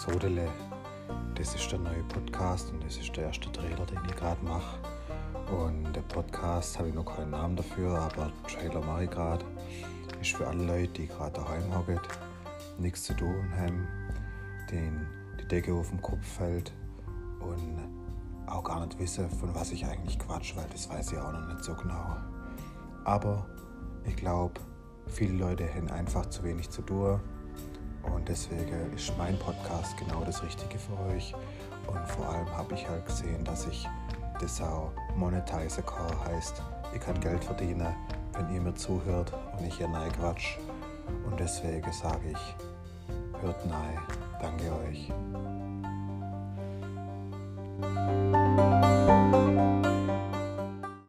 Sodele. Das ist der neue Podcast und das ist der erste Trailer, den ich gerade mache. Und der Podcast habe ich noch keinen Namen dafür, aber Trailer mache ich gerade. Ist für alle Leute, die gerade daheim hocken, nichts zu tun haben, denen die Decke auf den Kopf fällt und auch gar nicht wissen, von was ich eigentlich quatsch, weil das weiß ich auch noch nicht so genau. Aber ich glaube, viele Leute haben einfach zu wenig zu tun deswegen ist mein Podcast genau das Richtige für euch. Und vor allem habe ich halt gesehen, dass ich das auch monetize kann. Heißt, ich kann Geld verdienen, wenn ihr mir zuhört und ich hier nein quatsch. Und deswegen sage ich, hört nein.